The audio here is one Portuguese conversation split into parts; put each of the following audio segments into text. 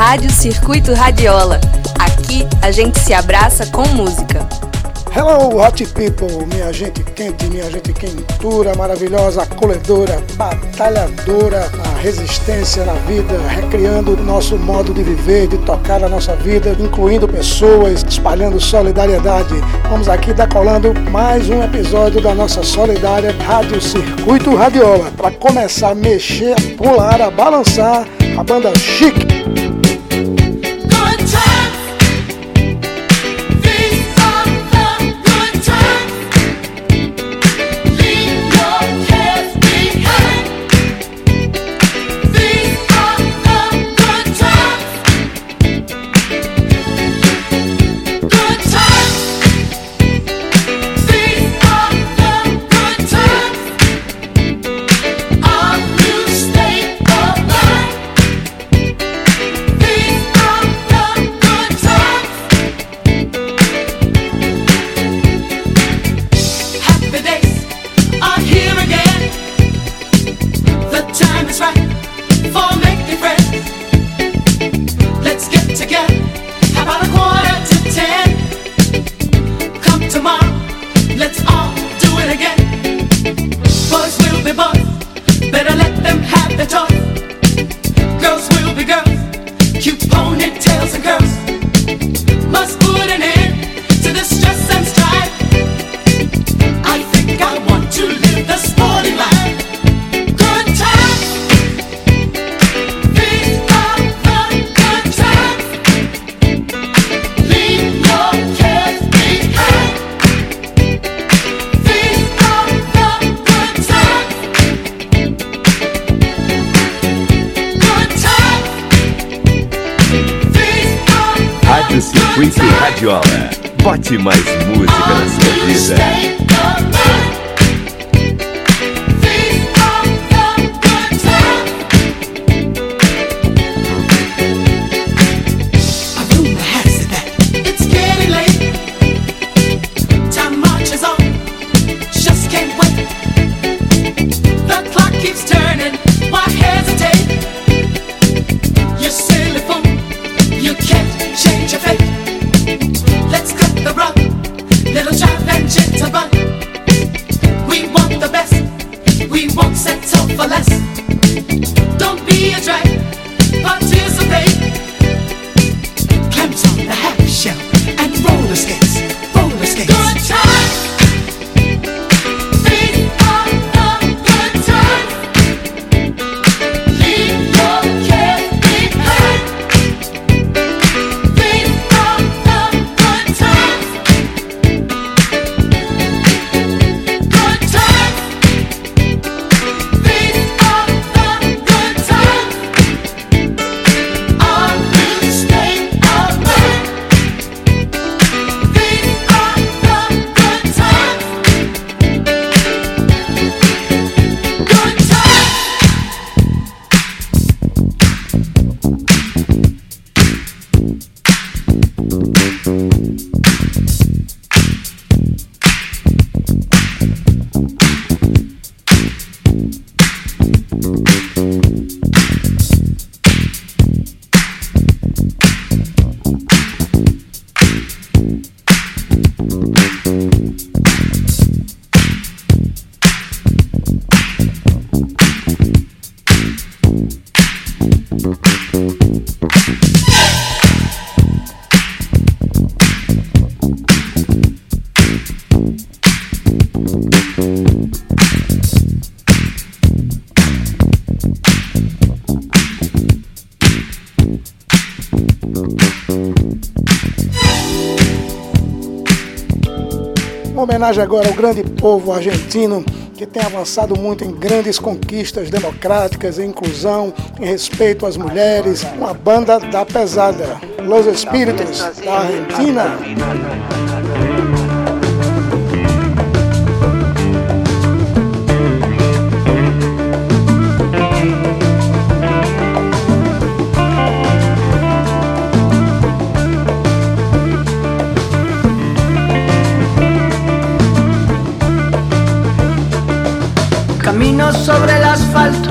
Rádio Circuito Radiola. Aqui a gente se abraça com música. Hello, hot people, minha gente quente, minha gente quentura, maravilhosa, acolhedora, batalhadora, a resistência na vida, recriando o nosso modo de viver, de tocar a nossa vida, incluindo pessoas, espalhando solidariedade. Vamos aqui decolando mais um episódio da nossa solidária Rádio Circuito Radiola, para começar a mexer, pular, a balançar a banda chique. Mais música na sua vida. Homenagem agora ao grande povo argentino que tem avançado muito em grandes conquistas democráticas, em inclusão, em respeito às mulheres. Uma banda da pesada, Los Espíritos, da Argentina.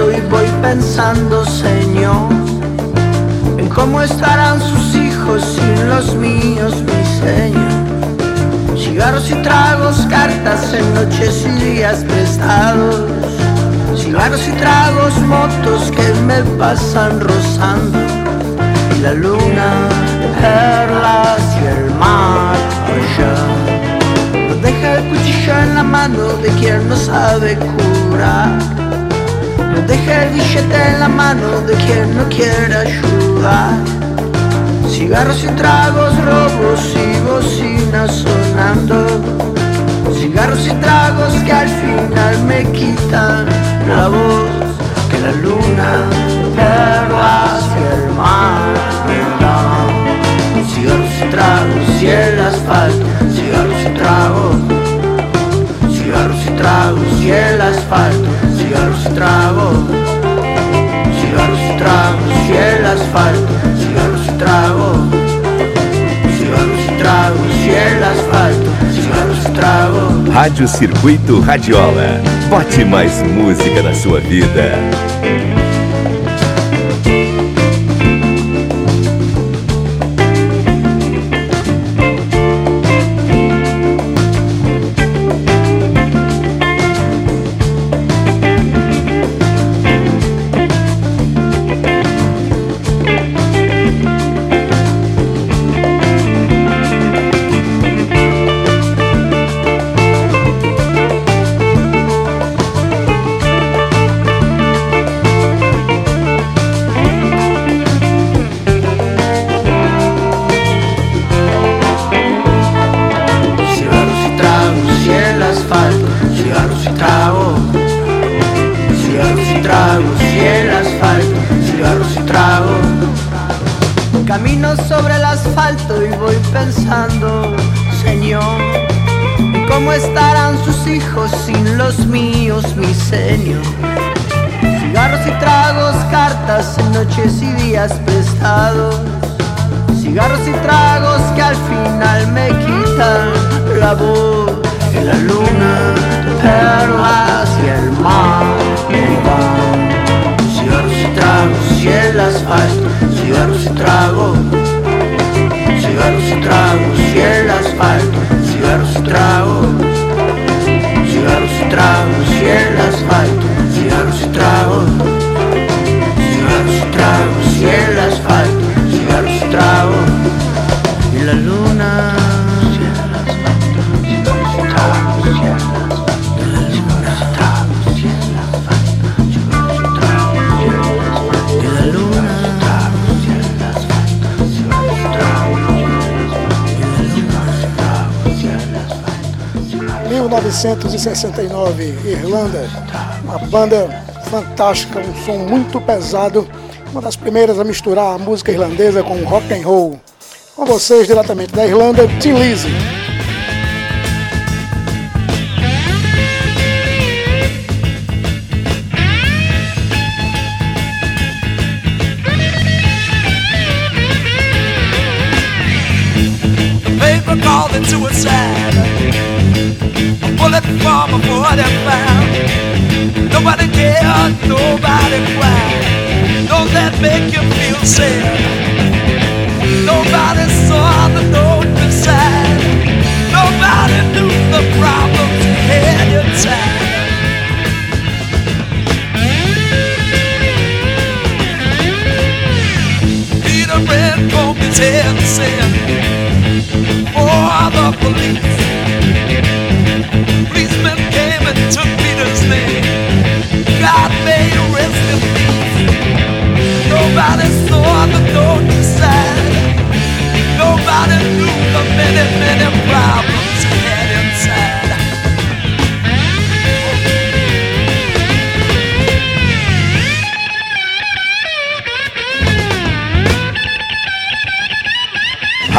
Y voy pensando, Señor, en cómo estarán sus hijos sin los míos, mi señor? Cigarros y tragos, cartas en noches y días prestados. Cigarros y tragos, motos que me pasan rozando. Y la luna de perlas y el mar allá. Deja el cuchillo en la mano de quien no sabe curar. Deja el billete en la mano de quien no quiere ayudar. Cigarros y tragos, robos y bocinas sonando. Cigarros y tragos que al final me quitan la voz. Que la luna, perlas y el mar me dan. Cigarros y tragos y el asfalto. Cigarros y tragos. Cigarros y tragos y el asfalto. Cigarros y tragos. Cigarros y tragos y el asfalto. Cigarros y tragos. Cigarros y tragos y el asfalto. Cigarros y tragos. Rádio Circuito Radiola. Bote mais música na sua vida. 1969, Irlanda, uma banda fantástica, um som muito pesado, uma das primeiras a misturar a música irlandesa com rock and roll. Com vocês diretamente da Irlanda, Tim Lizzy. called it suicide. A from a 45. Nobody cared, nobody cried. Don't that make you feel sad? Nobody saw the note beside. Nobody knew the problems you had inside. Peter Red combed his hair and said, for the police.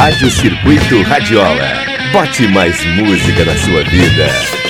Rádio Circuito Radiola. Bote mais música na sua vida.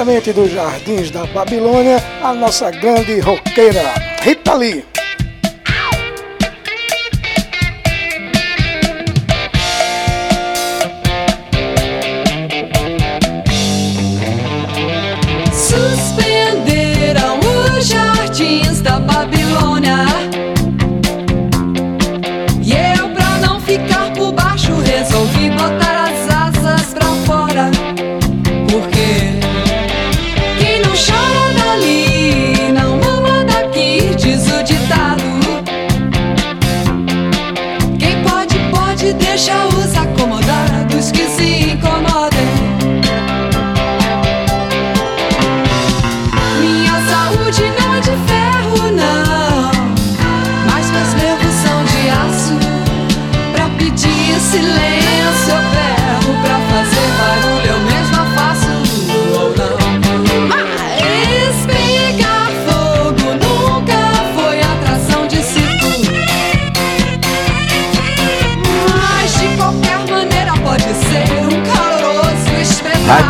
Diretamente dos jardins da Babilônia, a nossa grande roqueira, Rita Lee.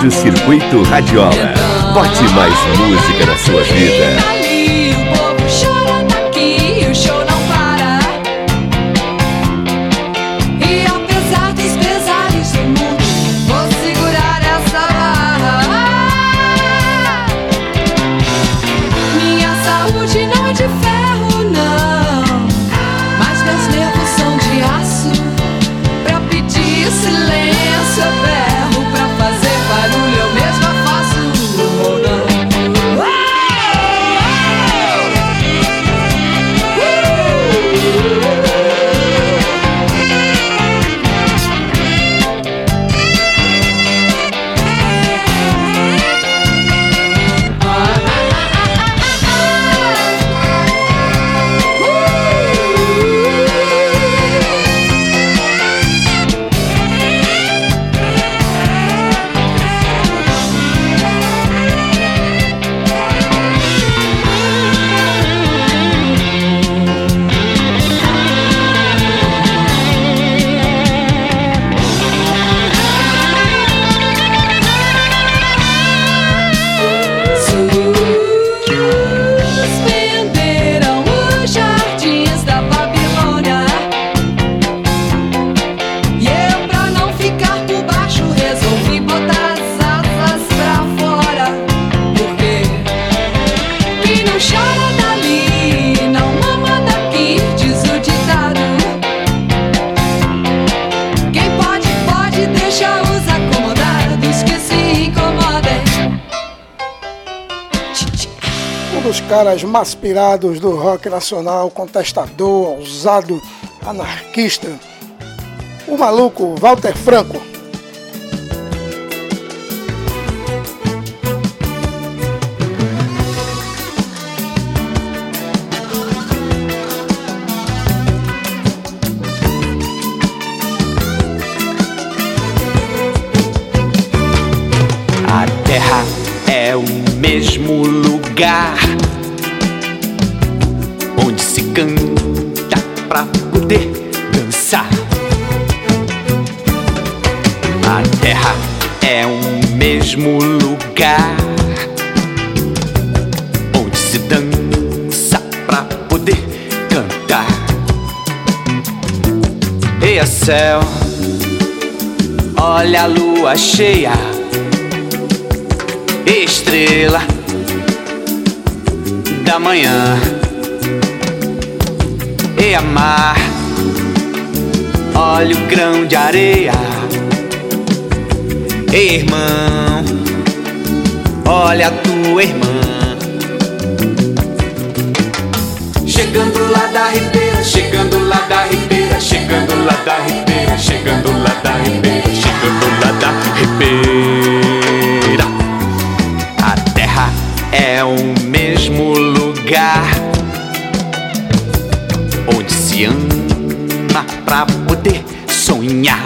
Rádio Circuito Radiola. Bote mais música na sua vida. Caras maspirados do rock nacional, contestador, ousado, anarquista. O maluco Walter Franco. A terra é o mesmo lugar mesmo lugar onde se dança pra poder cantar. Eia céu, olha a lua cheia, estrela da manhã e amar. Olha o grão de areia, irmão, Olha a tua irmã. Chegando lá da ribeira, chegando lá da ribeira, chegando lá da ribeira, chegando lá da ribeira, chegando lá da ribeira. A terra é o mesmo lugar onde se ama pra poder sonhar.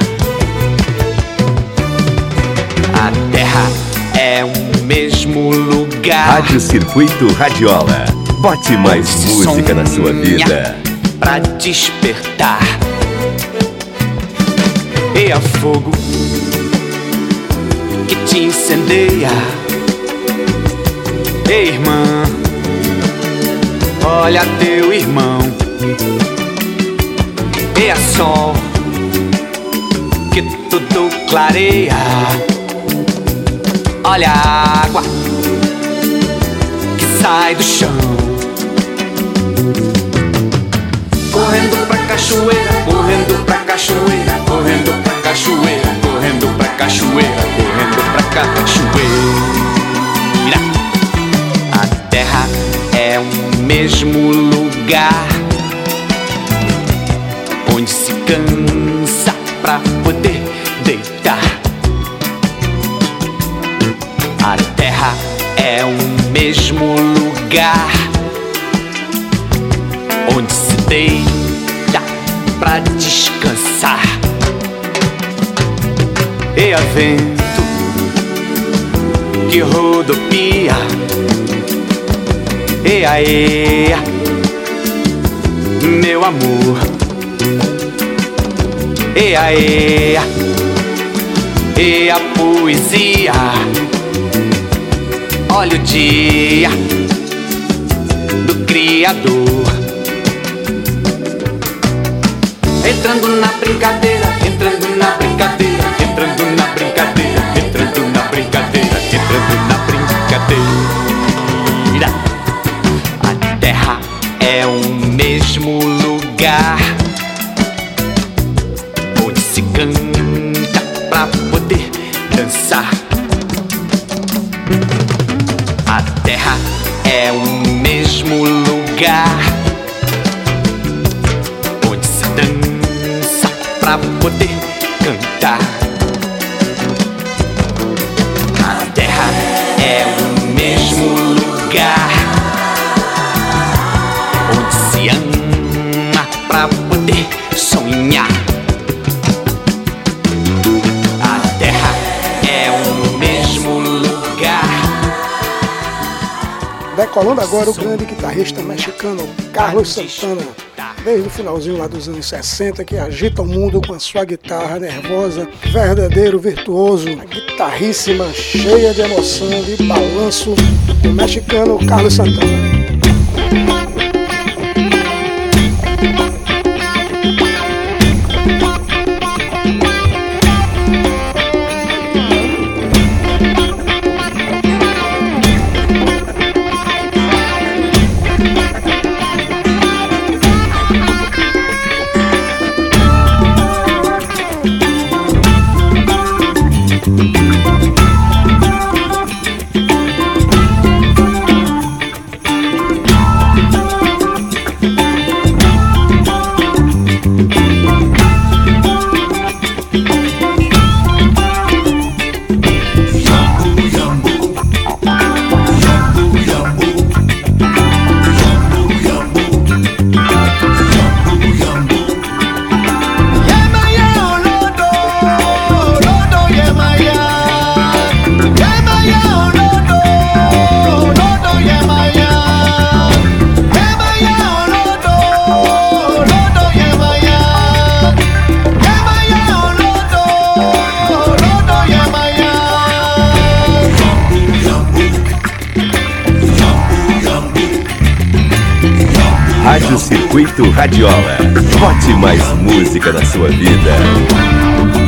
A terra é o mesmo lugar. Rádio Circuito Radiola. Bote mais música na sua vida. Pra despertar. E a fogo que te incendeia. Ei, irmã, olha teu irmão. E a sol que tudo clareia. Olha a água que sai do chão. Correndo pra cachoeira, correndo pra cachoeira, correndo pra cachoeira, correndo pra cachoeira, correndo pra cachoeira. A terra é o mesmo lugar onde se cansa mesmo lugar onde se deita pra descansar. E a vento que rodopia. E aê, meu amor. E aê, e a poesia. Olha o dia do Criador. Entrando na brincadeira, entrando na brincadeira, entrando na brincadeira, entrando na brincadeira, entrando na brincadeira. A terra é o mesmo lugar lugar onde se dança pra poder Decolando agora o grande guitarrista mexicano Carlos Santana, desde o finalzinho lá dos anos 60, que agita o mundo com a sua guitarra nervosa, verdadeiro virtuoso, guitarríssima, cheia de emoção, de balanço, o mexicano Carlos Santana. Circuito Radiola. Bote mais música na sua vida.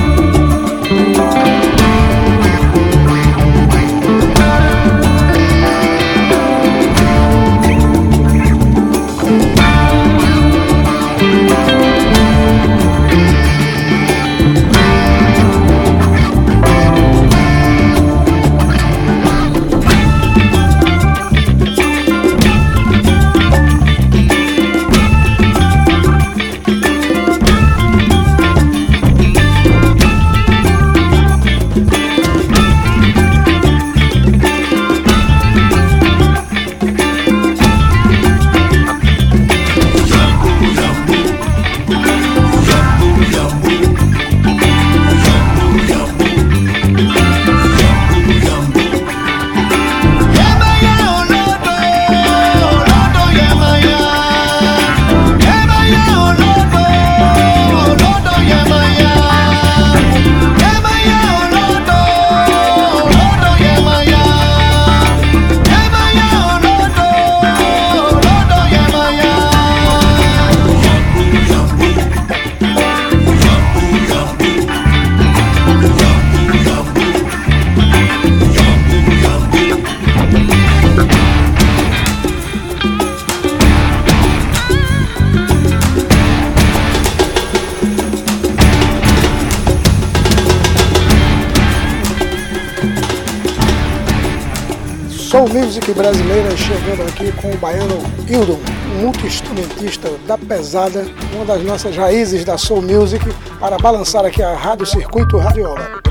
Music brasileira chegando aqui com o baiano Hildon, um multi-instrumentista da pesada, uma das nossas raízes da soul music, para balançar aqui a Rádio Circuito Radiola.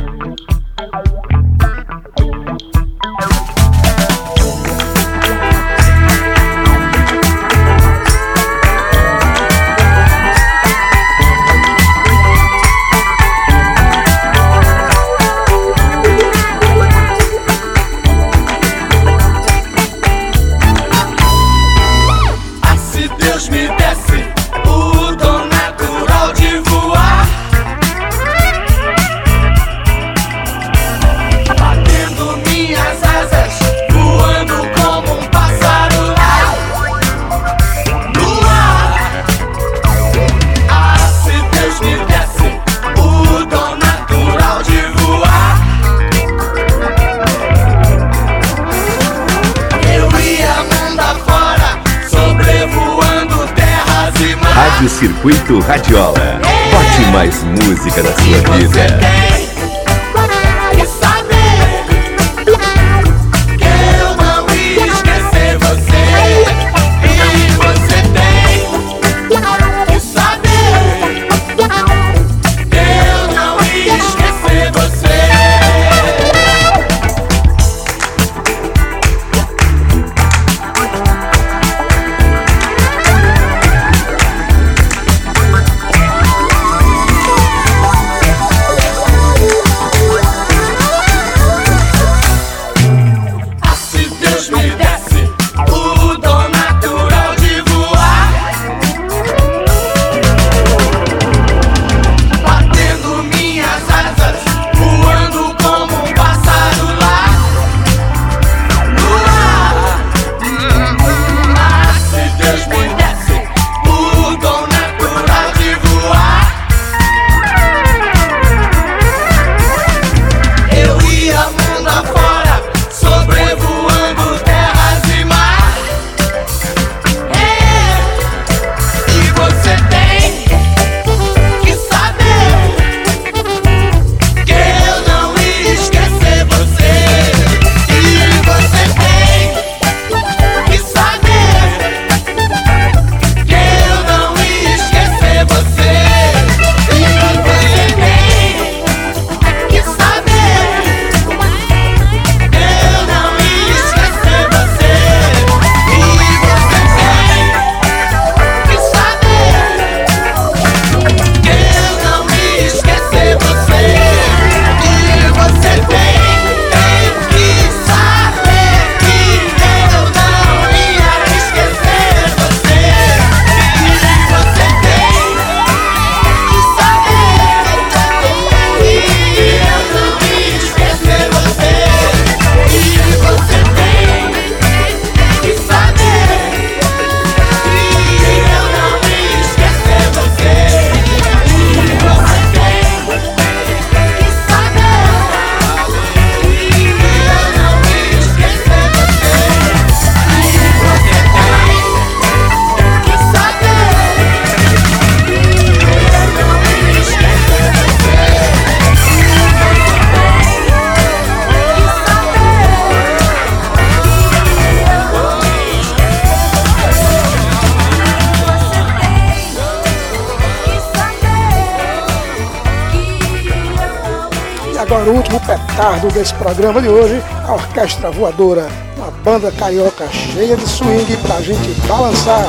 Circuito Radiola. Bote mais música na sua vida. Petardo desse programa de hoje, a Orquestra Voadora, uma banda carioca cheia de swing pra gente balançar.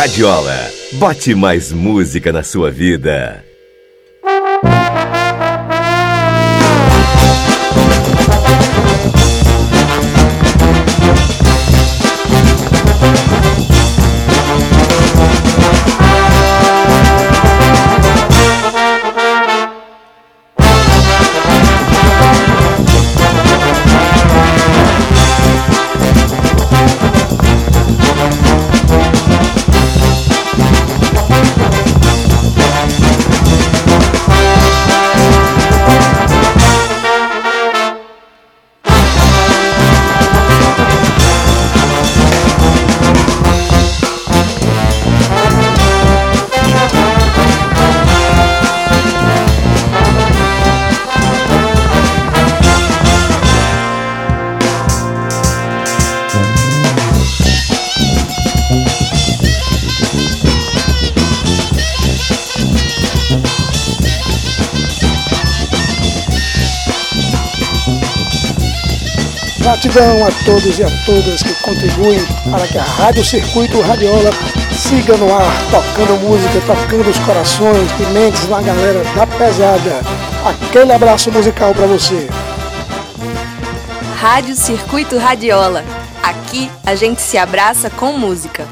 Radiola. Bote mais música na sua vida. Todos e a todas que contribuem para que a Rádio Circuito Radiola siga no ar, tocando música, tocando os corações e mentes na galera da pesada. Aquele abraço musical para você. Rádio Circuito Radiola. Aqui a gente se abraça com música.